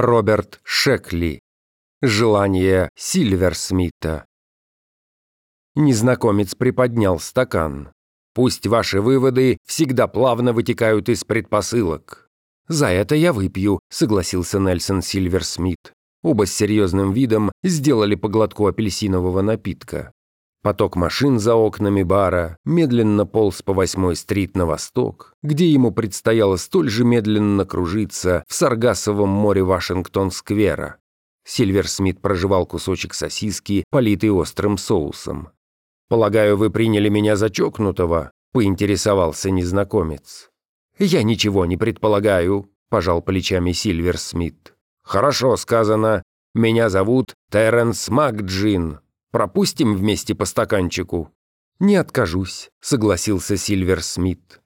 Роберт Шекли. Желание Сильверсмита. Незнакомец приподнял стакан. Пусть ваши выводы всегда плавно вытекают из предпосылок. За это я выпью, согласился Нельсон Сильверсмит. Оба с серьезным видом сделали по глотку апельсинового напитка. Поток машин за окнами бара медленно полз по восьмой стрит на восток, где ему предстояло столь же медленно кружиться в Саргасовом море Вашингтон-сквера. Сильвер Смит проживал кусочек сосиски, политый острым соусом. «Полагаю, вы приняли меня за чокнутого?» — поинтересовался незнакомец. «Я ничего не предполагаю», — пожал плечами Сильвер Смит. «Хорошо сказано. Меня зовут Терренс Макджин. Пропустим вместе по стаканчику?» «Не откажусь», — согласился Сильвер Смит.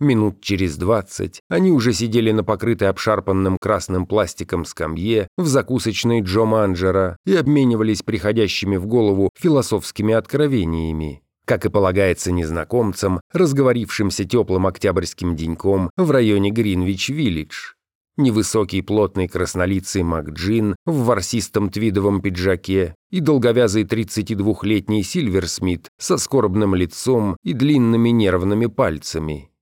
Минут через двадцать они уже сидели на покрытой обшарпанным красным пластиком скамье в закусочной Джо Манджера и обменивались приходящими в голову философскими откровениями, как и полагается незнакомцам, разговорившимся теплым октябрьским деньком в районе Гринвич-Виллидж. Невысокий плотный краснолицый Макджин в ворсистом твидовом пиджаке и долговязый 32-летний Сильверсмит со скорбным лицом и длинными нервными пальцами.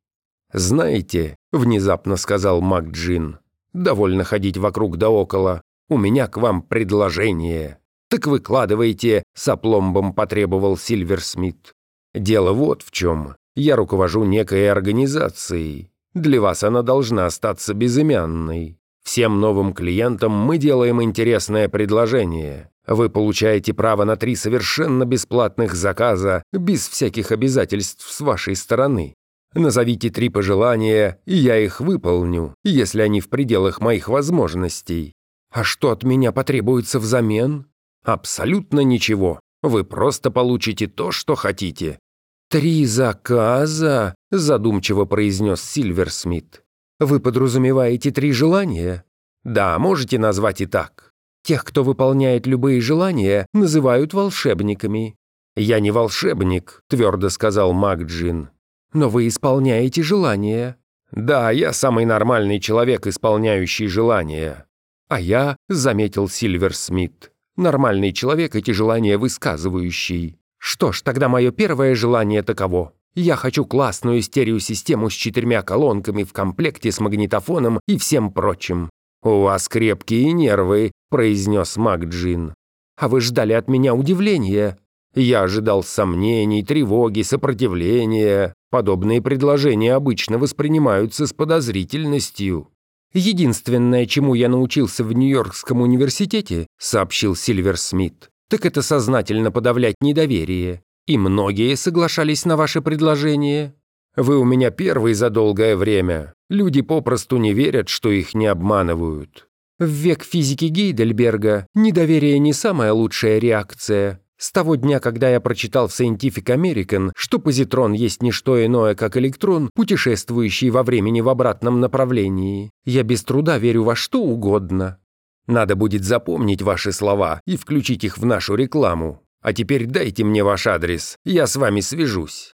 «Знаете», — внезапно сказал Макджин, — «довольно ходить вокруг да около. У меня к вам предложение». «Так выкладывайте», — с апломбом потребовал Сильверсмит. «Дело вот в чем. Я руковожу некой организацией. Для вас она должна остаться безымянной. Всем новым клиентам мы делаем интересное предложение. Вы получаете право на три совершенно бесплатных заказа, без всяких обязательств с вашей стороны. Назовите три пожелания, и я их выполню, если они в пределах моих возможностей. А что от меня потребуется взамен? Абсолютно ничего. Вы просто получите то, что хотите. «Три заказа?» – задумчиво произнес Сильверсмит. «Вы подразумеваете три желания?» «Да, можете назвать и так. Тех, кто выполняет любые желания, называют волшебниками». «Я не волшебник», – твердо сказал Макджин. «Но вы исполняете желания». «Да, я самый нормальный человек, исполняющий желания». «А я», – заметил Сильверсмит, – «нормальный человек эти желания высказывающий». Что ж, тогда мое первое желание таково. Я хочу классную стереосистему с четырьмя колонками в комплекте с магнитофоном и всем прочим. «У вас крепкие нервы», — произнес Макджин. «А вы ждали от меня удивления?» Я ожидал сомнений, тревоги, сопротивления. Подобные предложения обычно воспринимаются с подозрительностью. «Единственное, чему я научился в Нью-Йоркском университете», — сообщил Сильвер Смит, так это сознательно подавлять недоверие. И многие соглашались на ваше предложение. Вы у меня первый за долгое время. Люди попросту не верят, что их не обманывают. В век физики Гейдельберга недоверие не самая лучшая реакция. С того дня, когда я прочитал в Scientific American, что позитрон есть не что иное, как электрон, путешествующий во времени в обратном направлении, я без труда верю во что угодно. Надо будет запомнить ваши слова и включить их в нашу рекламу. А теперь дайте мне ваш адрес, я с вами свяжусь».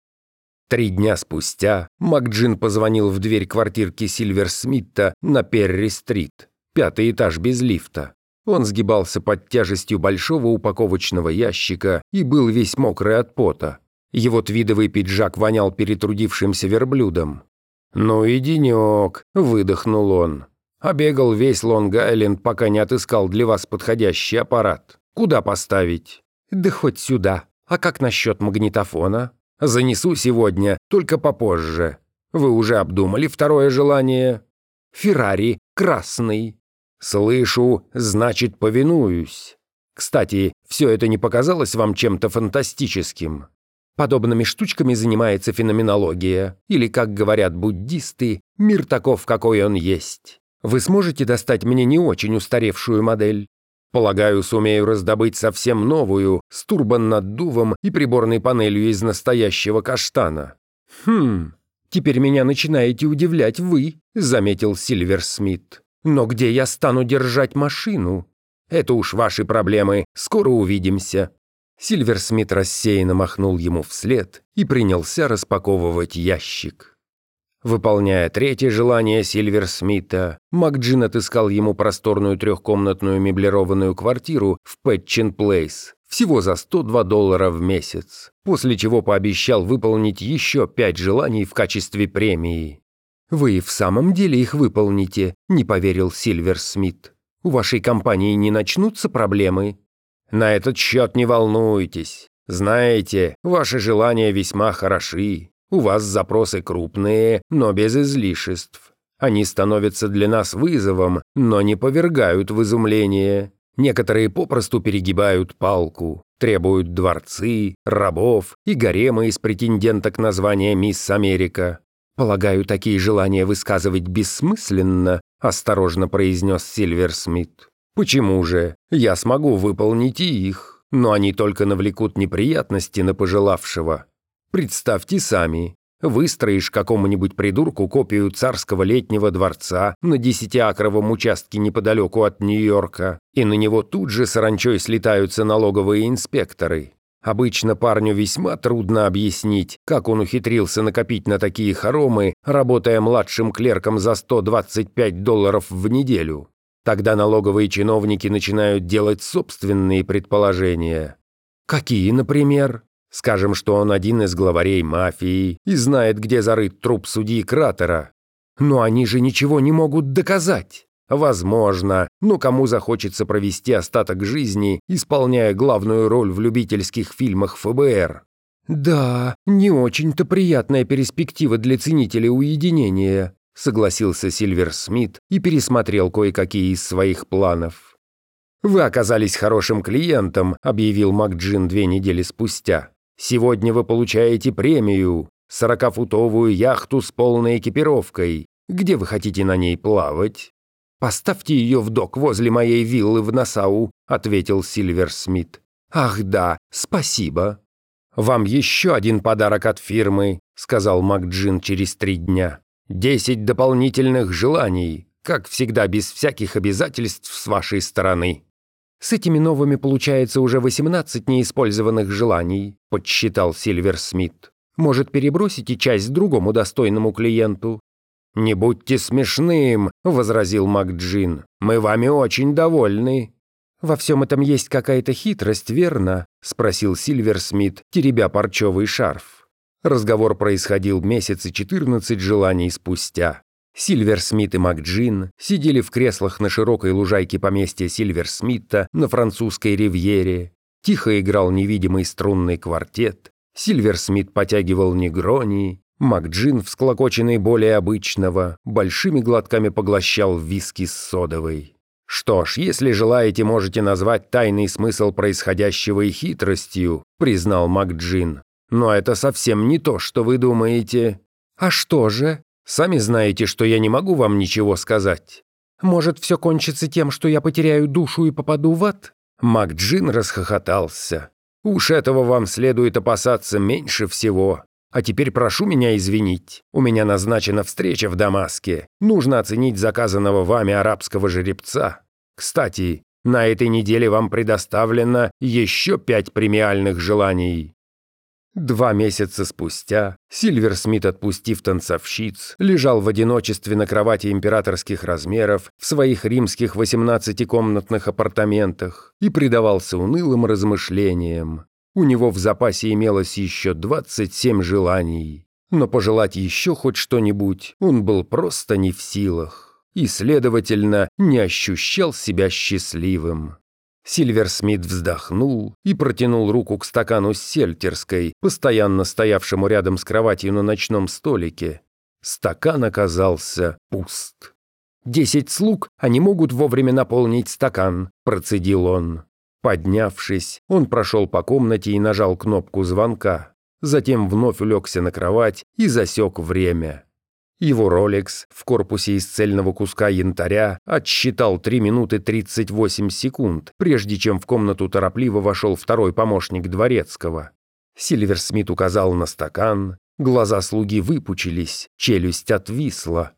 Три дня спустя Макджин позвонил в дверь квартирки Сильвер Смитта на Перри-стрит, пятый этаж без лифта. Он сгибался под тяжестью большого упаковочного ящика и был весь мокрый от пота. Его твидовый пиджак вонял перетрудившимся верблюдом. «Ну и денек», — выдохнул он. Обегал весь Лонг-Айленд, пока не отыскал для вас подходящий аппарат. Куда поставить? Да хоть сюда. А как насчет магнитофона? Занесу сегодня, только попозже. Вы уже обдумали второе желание? Феррари, красный. Слышу, значит, повинуюсь. Кстати, все это не показалось вам чем-то фантастическим? Подобными штучками занимается феноменология, или, как говорят буддисты, мир таков, какой он есть. Вы сможете достать мне не очень устаревшую модель? Полагаю, сумею раздобыть совсем новую, с турбонаддувом и приборной панелью из настоящего каштана. Хм, теперь меня начинаете удивлять вы, заметил Сильвер Смит. Но где я стану держать машину? Это уж ваши проблемы, скоро увидимся. Сильверсмит рассеянно махнул ему вслед и принялся распаковывать ящик. Выполняя третье желание Сильверсмита, Макджин отыскал ему просторную трехкомнатную меблированную квартиру в Пэтчин Плейс всего за 102 доллара в месяц, после чего пообещал выполнить еще пять желаний в качестве премии. «Вы в самом деле их выполните», – не поверил Сильверсмит. «У вашей компании не начнутся проблемы?» «На этот счет не волнуйтесь. Знаете, ваши желания весьма хороши. У вас запросы крупные, но без излишеств. Они становятся для нас вызовом, но не повергают в изумление. Некоторые попросту перегибают палку, требуют дворцы, рабов и гаремы из претенденток на звание «Мисс Америка». «Полагаю, такие желания высказывать бессмысленно», – осторожно произнес Сильвер Смит. «Почему же? Я смогу выполнить и их, но они только навлекут неприятности на пожелавшего. Представьте сами, выстроишь какому-нибудь придурку копию царского летнего дворца на десятиакровом участке неподалеку от Нью-Йорка, и на него тут же саранчой слетаются налоговые инспекторы. Обычно парню весьма трудно объяснить, как он ухитрился накопить на такие хоромы, работая младшим клерком за 125 долларов в неделю. Тогда налоговые чиновники начинают делать собственные предположения. Какие, например? Скажем, что он один из главарей мафии и знает, где зарыт труп судьи Кратера. Но они же ничего не могут доказать. Возможно, но кому захочется провести остаток жизни, исполняя главную роль в любительских фильмах ФБР? «Да, не очень-то приятная перспектива для ценителей уединения», согласился Сильвер Смит и пересмотрел кое-какие из своих планов. «Вы оказались хорошим клиентом», объявил МакДжин две недели спустя. Сегодня вы получаете премию, сорокафутовую яхту с полной экипировкой. Где вы хотите на ней плавать?» «Поставьте ее в док возле моей виллы в Насау», — ответил Сильвер Смит. «Ах да, спасибо». «Вам еще один подарок от фирмы», — сказал МакДжин через три дня. «Десять дополнительных желаний, как всегда без всяких обязательств с вашей стороны». С этими новыми получается уже 18 неиспользованных желаний, подсчитал Сильвер Смит. Может, перебросите часть другому достойному клиенту? «Не будьте смешным», — возразил МакДжин. «Мы вами очень довольны». «Во всем этом есть какая-то хитрость, верно?» — спросил Сильвер Смит, теребя парчевый шарф. Разговор происходил месяцы 14 желаний спустя. Сильвер Смит и МакДжин сидели в креслах на широкой лужайке поместья Сильвер Смита на французской ривьере. Тихо играл невидимый струнный квартет. Сильвер Смит потягивал негрони. МакДжин, всклокоченный более обычного, большими глотками поглощал виски с содовой. «Что ж, если желаете, можете назвать тайный смысл происходящего и хитростью», признал МакДжин. «Но это совсем не то, что вы думаете». «А что же?» Сами знаете, что я не могу вам ничего сказать. Может, все кончится тем, что я потеряю душу и попаду в ад?» Мак Джин расхохотался. «Уж этого вам следует опасаться меньше всего. А теперь прошу меня извинить. У меня назначена встреча в Дамаске. Нужно оценить заказанного вами арабского жеребца. Кстати, на этой неделе вам предоставлено еще пять премиальных желаний. Два месяца спустя Сильвер Смит, отпустив танцовщиц, лежал в одиночестве на кровати императорских размеров в своих римских 18-комнатных апартаментах и предавался унылым размышлениям. У него в запасе имелось еще 27 желаний, но пожелать еще хоть что-нибудь он был просто не в силах и, следовательно, не ощущал себя счастливым. Сильвер Смит вздохнул и протянул руку к стакану с сельтерской, постоянно стоявшему рядом с кроватью на ночном столике. Стакан оказался пуст. «Десять слуг, они могут вовремя наполнить стакан», – процедил он. Поднявшись, он прошел по комнате и нажал кнопку звонка. Затем вновь улегся на кровать и засек время. Его Rolex в корпусе из цельного куска янтаря отсчитал 3 минуты 38 секунд, прежде чем в комнату торопливо вошел второй помощник дворецкого. Сильвер Смит указал на стакан, глаза слуги выпучились, челюсть отвисла.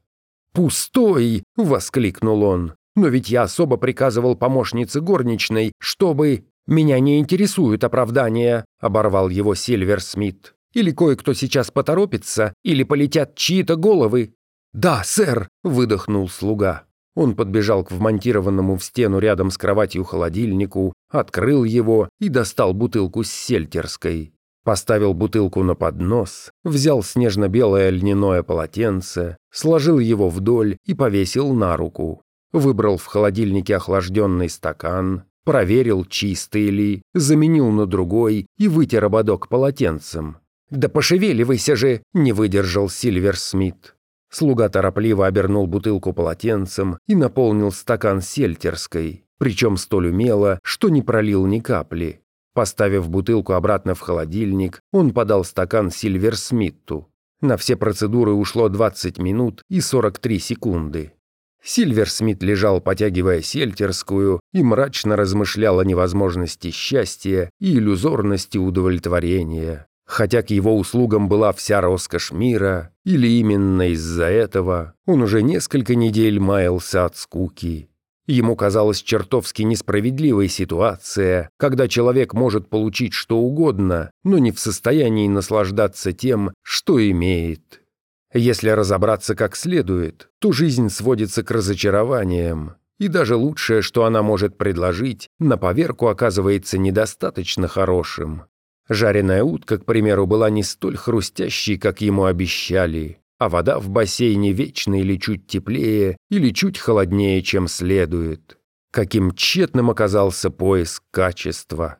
«Пустой!» — воскликнул он. «Но ведь я особо приказывал помощнице горничной, чтобы...» «Меня не интересует оправдание», — оборвал его Сильвер Смит. Или кое-кто сейчас поторопится, или полетят чьи-то головы». «Да, сэр!» – выдохнул слуга. Он подбежал к вмонтированному в стену рядом с кроватью холодильнику, открыл его и достал бутылку с сельтерской. Поставил бутылку на поднос, взял снежно-белое льняное полотенце, сложил его вдоль и повесил на руку. Выбрал в холодильнике охлажденный стакан, проверил, чистый ли, заменил на другой и вытер ободок полотенцем. «Да пошевеливайся же!» – не выдержал Сильвер Смит. Слуга торопливо обернул бутылку полотенцем и наполнил стакан сельтерской, причем столь умело, что не пролил ни капли. Поставив бутылку обратно в холодильник, он подал стакан Сильвер Смитту. На все процедуры ушло 20 минут и 43 секунды. Сильвер Смит лежал, потягивая сельтерскую, и мрачно размышлял о невозможности счастья и иллюзорности удовлетворения. Хотя к его услугам была вся роскошь мира, или именно из-за этого он уже несколько недель маялся от скуки. Ему казалась чертовски несправедливой ситуация, когда человек может получить что угодно, но не в состоянии наслаждаться тем, что имеет. Если разобраться как следует, то жизнь сводится к разочарованиям, и даже лучшее, что она может предложить, на поверку оказывается недостаточно хорошим. Жареная утка, к примеру, была не столь хрустящей, как ему обещали, а вода в бассейне вечно или чуть теплее, или чуть холоднее, чем следует. Каким тщетным оказался поиск качества.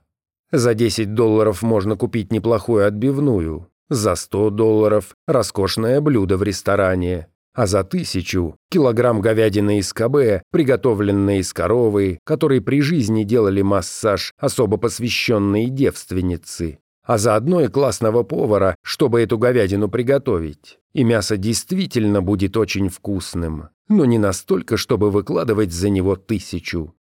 За 10 долларов можно купить неплохую отбивную, за 100 долларов – роскошное блюдо в ресторане, а за тысячу – килограмм говядины из КБ, приготовленной из коровы, которой при жизни делали массаж особо посвященные девственницы, а заодно и классного повара, чтобы эту говядину приготовить. И мясо действительно будет очень вкусным, но не настолько, чтобы выкладывать за него тысячу.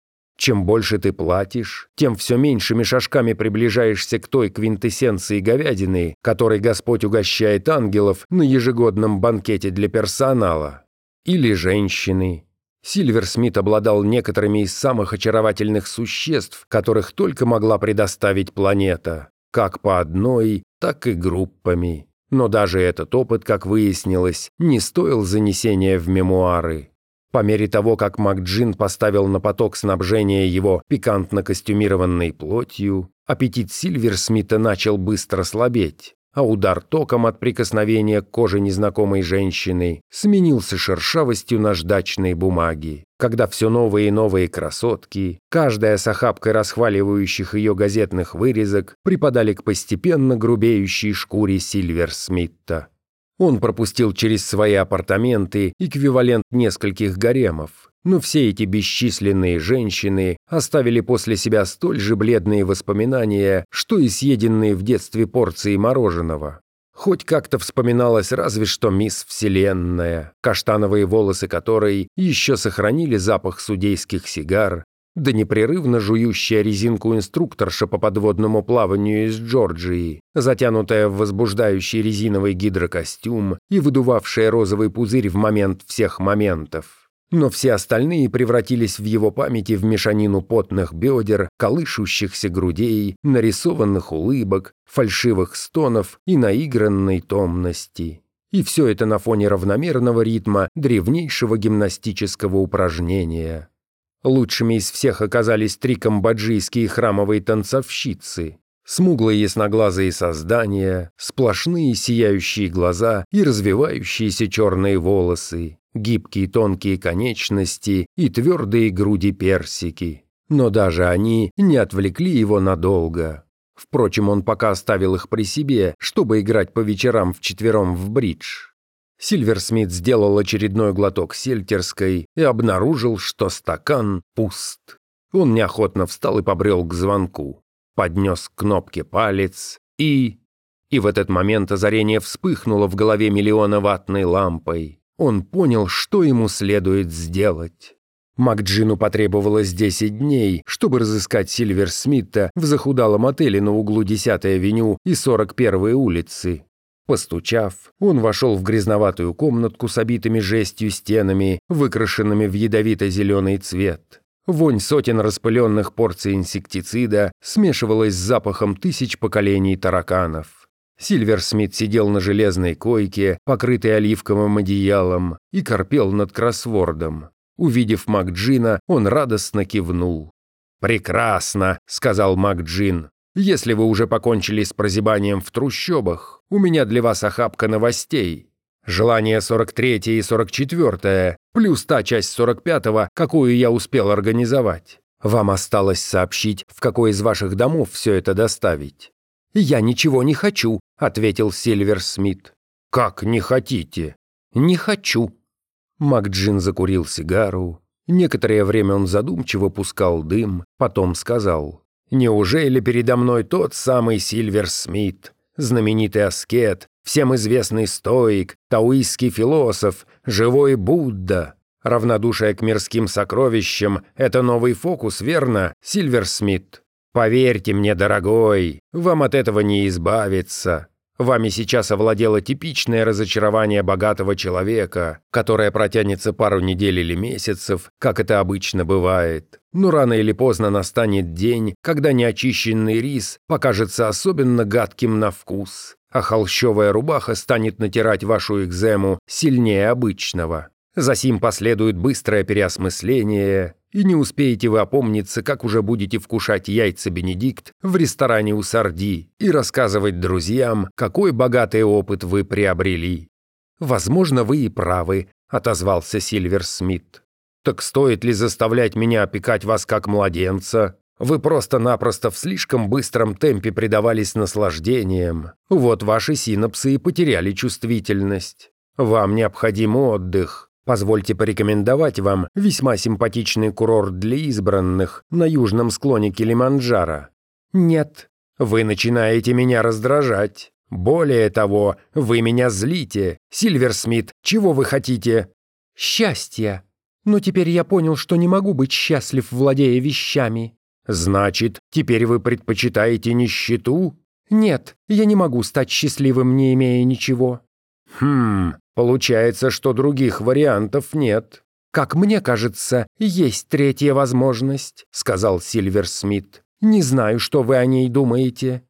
Чем больше ты платишь, тем все меньшими шажками приближаешься к той квинтэссенции говядины, которой Господь угощает ангелов на ежегодном банкете для персонала. Или женщины. Сильвер Смит обладал некоторыми из самых очаровательных существ, которых только могла предоставить планета, как по одной, так и группами. Но даже этот опыт, как выяснилось, не стоил занесения в мемуары. По мере того, как МакДжин поставил на поток снабжения его пикантно костюмированной плотью, аппетит Сильверсмита начал быстро слабеть, а удар током от прикосновения к коже незнакомой женщины сменился шершавостью наждачной бумаги, когда все новые и новые красотки, каждая с охапкой расхваливающих ее газетных вырезок, припадали к постепенно грубеющей шкуре Сильверсмитта. Он пропустил через свои апартаменты эквивалент нескольких гаремов, но все эти бесчисленные женщины оставили после себя столь же бледные воспоминания, что и съеденные в детстве порции мороженого. Хоть как-то вспоминалась разве что мисс Вселенная, каштановые волосы которой еще сохранили запах судейских сигар, да непрерывно жующая резинку инструкторша по подводному плаванию из Джорджии, затянутая в возбуждающий резиновый гидрокостюм и выдувавшая розовый пузырь в момент всех моментов. Но все остальные превратились в его памяти в мешанину потных бедер, колышущихся грудей, нарисованных улыбок, фальшивых стонов и наигранной томности. И все это на фоне равномерного ритма древнейшего гимнастического упражнения. Лучшими из всех оказались три камбоджийские храмовые танцовщицы. Смуглые ясноглазые создания, сплошные сияющие глаза и развивающиеся черные волосы, гибкие тонкие конечности и твердые груди персики. Но даже они не отвлекли его надолго. Впрочем, он пока оставил их при себе, чтобы играть по вечерам вчетвером в бридж. Сильверсмит сделал очередной глоток сельтерской и обнаружил, что стакан пуст. Он неохотно встал и побрел к звонку. Поднес к кнопке палец и... И в этот момент озарение вспыхнуло в голове миллиона ватной лампой. Он понял, что ему следует сделать. Макджину потребовалось 10 дней, чтобы разыскать Сильвер Смита в захудалом отеле на углу 10-й авеню и 41-й улицы. Постучав, он вошел в грязноватую комнатку с обитыми жестью стенами, выкрашенными в ядовито-зеленый цвет. Вонь сотен распыленных порций инсектицида смешивалась с запахом тысяч поколений тараканов. Сильверсмит сидел на железной койке, покрытой оливковым одеялом, и корпел над кроссвордом. Увидев Макджина, он радостно кивнул. «Прекрасно», — сказал Макджин. «Если вы уже покончили с прозябанием в трущобах, у меня для вас охапка новостей. Желание 43 и 44, плюс та часть 45, какую я успел организовать. Вам осталось сообщить, в какой из ваших домов все это доставить». «Я ничего не хочу», — ответил Сильвер Смит. «Как не хотите?» «Не хочу». Макджин закурил сигару. Некоторое время он задумчиво пускал дым, потом сказал. «Неужели передо мной тот самый Сильверсмит, знаменитый аскет, всем известный стоик, таоистский философ, живой Будда?» Равнодушие к мирским сокровищам – это новый фокус, верно, Сильверсмит? Поверьте мне, дорогой, вам от этого не избавиться. Вами сейчас овладело типичное разочарование богатого человека, которое протянется пару недель или месяцев, как это обычно бывает. Но рано или поздно настанет день, когда неочищенный рис покажется особенно гадким на вкус, а холщовая рубаха станет натирать вашу экзему сильнее обычного. Засим последует быстрое переосмысление, и не успеете вы опомниться, как уже будете вкушать яйца Бенедикт в ресторане у Сарди и рассказывать друзьям, какой богатый опыт вы приобрели. «Возможно, вы и правы», — отозвался Сильвер Смит. «Так стоит ли заставлять меня опекать вас как младенца? Вы просто-напросто в слишком быстром темпе предавались наслаждениям. Вот ваши синапсы и потеряли чувствительность. Вам необходим отдых, Позвольте порекомендовать вам весьма симпатичный курорт для избранных на южном склоне Килиманджаро. Нет, вы начинаете меня раздражать. Более того, вы меня злите. Сильверсмит, чего вы хотите? Счастья. Но теперь я понял, что не могу быть счастлив, владея вещами. Значит, теперь вы предпочитаете нищету? Нет, я не могу стать счастливым, не имея ничего. Хм, Получается, что других вариантов нет. Как мне кажется, есть третья возможность, сказал Сильвер Смит. Не знаю, что вы о ней думаете.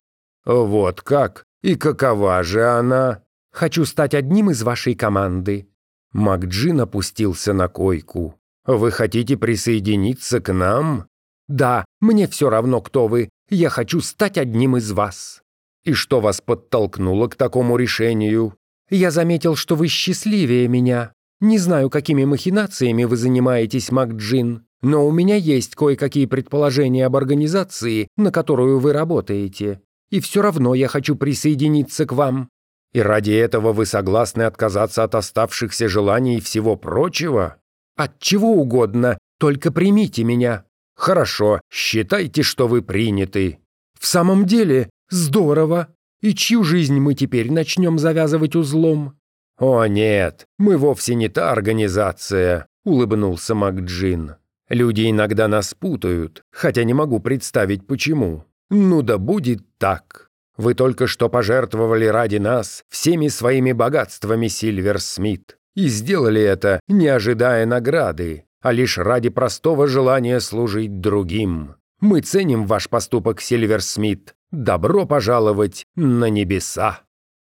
Вот как? И какова же она? Хочу стать одним из вашей команды. Макджин опустился на койку. Вы хотите присоединиться к нам? Да, мне все равно, кто вы. Я хочу стать одним из вас. И что вас подтолкнуло к такому решению? Я заметил, что вы счастливее меня. Не знаю, какими махинациями вы занимаетесь, МакДжин, но у меня есть кое-какие предположения об организации, на которую вы работаете. И все равно я хочу присоединиться к вам. И ради этого вы согласны отказаться от оставшихся желаний и всего прочего? От чего угодно, только примите меня. Хорошо, считайте, что вы приняты. В самом деле, здорово. И чью жизнь мы теперь начнем завязывать узлом?» «О нет, мы вовсе не та организация», — улыбнулся Макджин. «Люди иногда нас путают, хотя не могу представить, почему. Ну да будет так. Вы только что пожертвовали ради нас всеми своими богатствами, Сильвер Смит, и сделали это, не ожидая награды, а лишь ради простого желания служить другим. Мы ценим ваш поступок, Сильвер Смит, «Добро пожаловать на небеса!»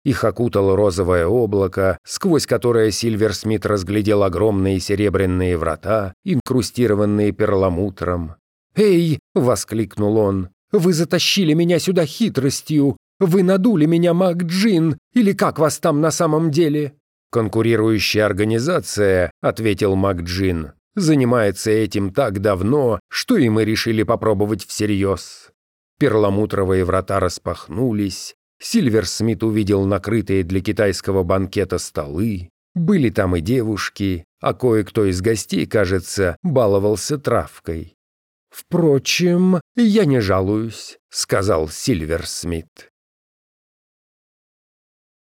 Их окутало розовое облако, сквозь которое Сильвер Смит разглядел огромные серебряные врата, инкрустированные перламутром. «Эй!» — воскликнул он. «Вы затащили меня сюда хитростью! Вы надули меня, Мак Джин! Или как вас там на самом деле?» «Конкурирующая организация», — ответил Мак Джин, «занимается этим так давно, что и мы решили попробовать всерьез. Перламутровые врата распахнулись, Сильвер Смит увидел накрытые для китайского банкета столы. Были там и девушки, а кое-кто из гостей, кажется, баловался травкой. «Впрочем, я не жалуюсь», — сказал Сильвер Смит.